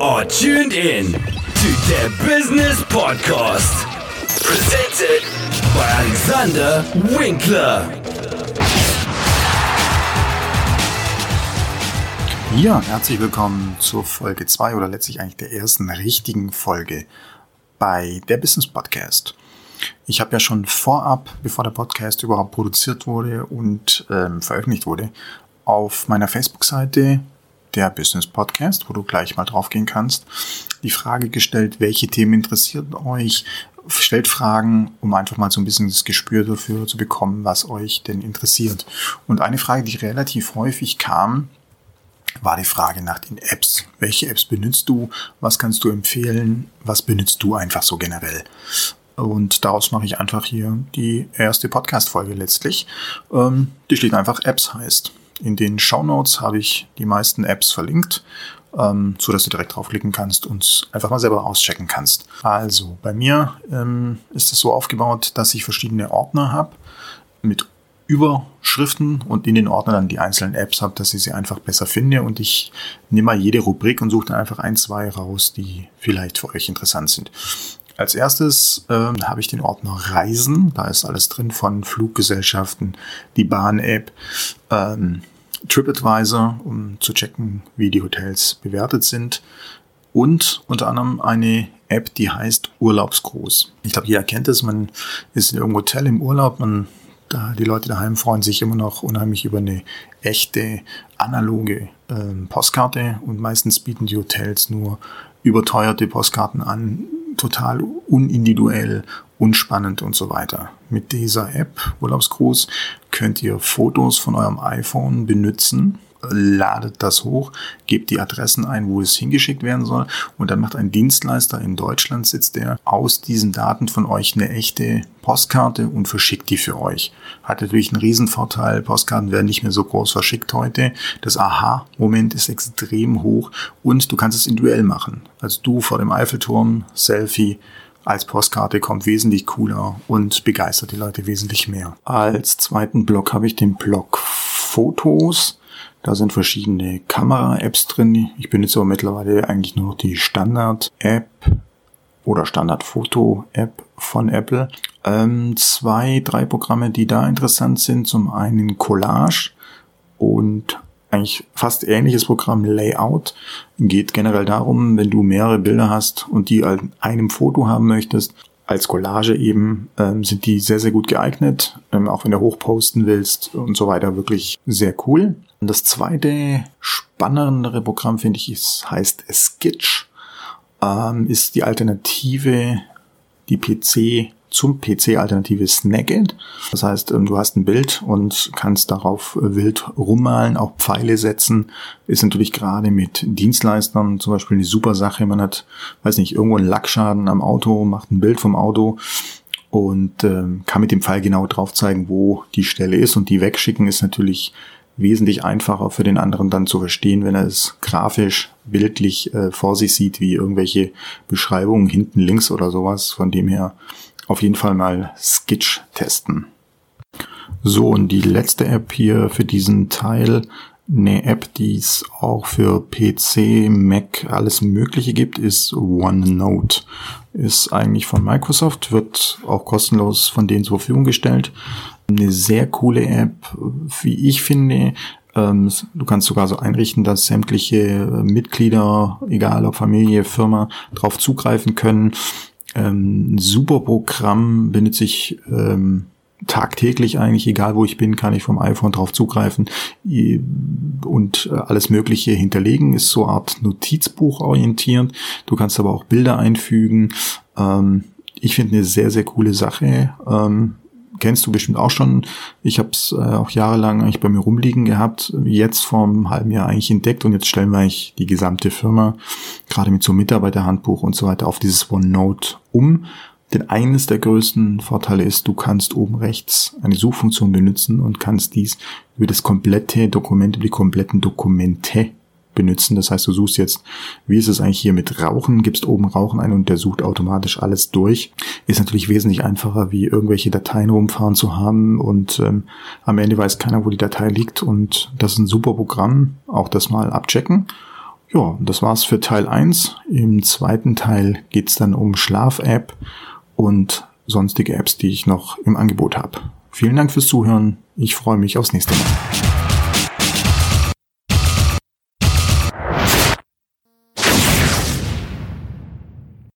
are tuned in to the Business Podcast. Presented by Alexander Winkler. Ja, herzlich willkommen zur Folge 2 oder letztlich eigentlich der ersten richtigen Folge bei der Business Podcast. Ich habe ja schon vorab, bevor der Podcast überhaupt produziert wurde und ähm, veröffentlicht wurde, auf meiner Facebook-Seite der Business Podcast, wo du gleich mal draufgehen kannst, die Frage gestellt, welche Themen interessieren euch, stellt Fragen, um einfach mal so ein bisschen das Gespür dafür zu bekommen, was euch denn interessiert. Und eine Frage, die relativ häufig kam, war die Frage nach den Apps. Welche Apps benutzt du? Was kannst du empfehlen? Was benutzt du einfach so generell? Und daraus mache ich einfach hier die erste Podcast-Folge letztlich, ähm, die schlicht einfach Apps heißt. In den Show Notes habe ich die meisten Apps verlinkt, ähm, so dass du direkt draufklicken kannst und einfach mal selber auschecken kannst. Also bei mir ähm, ist es so aufgebaut, dass ich verschiedene Ordner habe mit Überschriften und in den Ordner dann die einzelnen Apps habe, dass ich sie einfach besser finde und ich nehme mal jede Rubrik und suche dann einfach ein, zwei raus, die vielleicht für euch interessant sind. Als erstes äh, habe ich den Ordner Reisen. Da ist alles drin von Fluggesellschaften, die Bahn-App, ähm, TripAdvisor, um zu checken, wie die Hotels bewertet sind. Und unter anderem eine App, die heißt Urlaubsgruß. Ich glaube, jeder kennt es. Man ist in irgendeinem Hotel im Urlaub. Man, da, die Leute daheim freuen sich immer noch unheimlich über eine echte analoge äh, Postkarte. Und meistens bieten die Hotels nur überteuerte Postkarten an, total unindividuell, unspannend und so weiter. Mit dieser App Urlaubsgruß könnt ihr Fotos von eurem iPhone benutzen ladet das hoch, gebt die Adressen ein, wo es hingeschickt werden soll und dann macht ein Dienstleister in Deutschland sitzt der aus diesen Daten von euch eine echte Postkarte und verschickt die für euch. Hat natürlich einen Riesenvorteil, Postkarten werden nicht mehr so groß verschickt heute. Das Aha-Moment ist extrem hoch und du kannst es individuell machen. Also du vor dem Eiffelturm, Selfie, als Postkarte kommt wesentlich cooler und begeistert die Leute wesentlich mehr. Als zweiten Block habe ich den Block Fotos. Da sind verschiedene Kamera-Apps drin. Ich benutze aber mittlerweile eigentlich nur noch die Standard-App oder Standard-Foto-App von Apple. Ähm, zwei, drei Programme, die da interessant sind. Zum einen Collage und eigentlich fast ähnliches Programm Layout. Geht generell darum, wenn du mehrere Bilder hast und die an einem Foto haben möchtest, als Collage eben, ähm, sind die sehr, sehr gut geeignet. Ähm, auch wenn du hochposten willst und so weiter, wirklich sehr cool. Und das zweite spannendere Programm, finde ich, ist, heißt Sketch. Ähm, ist die Alternative, die PC zum PC-Alternative Snagit. Das heißt, ähm, du hast ein Bild und kannst darauf äh, wild rummalen, auch Pfeile setzen. Ist natürlich gerade mit Dienstleistern zum Beispiel eine super Sache. Man hat, weiß nicht, irgendwo einen Lackschaden am Auto, macht ein Bild vom Auto und ähm, kann mit dem Pfeil genau drauf zeigen, wo die Stelle ist und die wegschicken ist natürlich wesentlich einfacher für den anderen dann zu verstehen, wenn er es grafisch, bildlich äh, vor sich sieht, wie irgendwelche Beschreibungen hinten links oder sowas. Von dem her auf jeden Fall mal Skitch testen. So, und die letzte App hier für diesen Teil, eine App, die es auch für PC, Mac, alles Mögliche gibt, ist OneNote. Ist eigentlich von Microsoft, wird auch kostenlos von denen zur Verfügung gestellt. Eine sehr coole App, wie ich finde. Ähm, du kannst sogar so einrichten, dass sämtliche Mitglieder, egal ob Familie, Firma, darauf zugreifen können ähm, super Programm, benutze ich ähm, tagtäglich eigentlich, egal wo ich bin, kann ich vom iPhone drauf zugreifen und äh, alles Mögliche hinterlegen. Ist so eine Art Notizbuch orientiert. Du kannst aber auch Bilder einfügen. Ähm, ich finde eine sehr, sehr coole Sache. Ähm, kennst du bestimmt auch schon. Ich habe es äh, auch jahrelang eigentlich bei mir rumliegen gehabt, jetzt vor einem halben Jahr eigentlich entdeckt und jetzt stellen wir eigentlich die gesamte Firma, gerade mit so Mitarbeiterhandbuch und so weiter, auf dieses OneNote um. Denn eines der größten Vorteile ist, du kannst oben rechts eine Suchfunktion benutzen und kannst dies über das komplette Dokument, über die kompletten Dokumente benutzen. Das heißt, du suchst jetzt, wie ist es eigentlich hier mit Rauchen, gibst oben Rauchen ein und der sucht automatisch alles durch. Ist natürlich wesentlich einfacher, wie irgendwelche Dateien rumfahren zu haben und ähm, am Ende weiß keiner, wo die Datei liegt und das ist ein super Programm. Auch das mal abchecken. Ja, das war's für Teil 1. Im zweiten Teil geht's dann um Schlaf-App und sonstige Apps, die ich noch im Angebot habe. Vielen Dank fürs Zuhören. Ich freue mich aufs nächste Mal.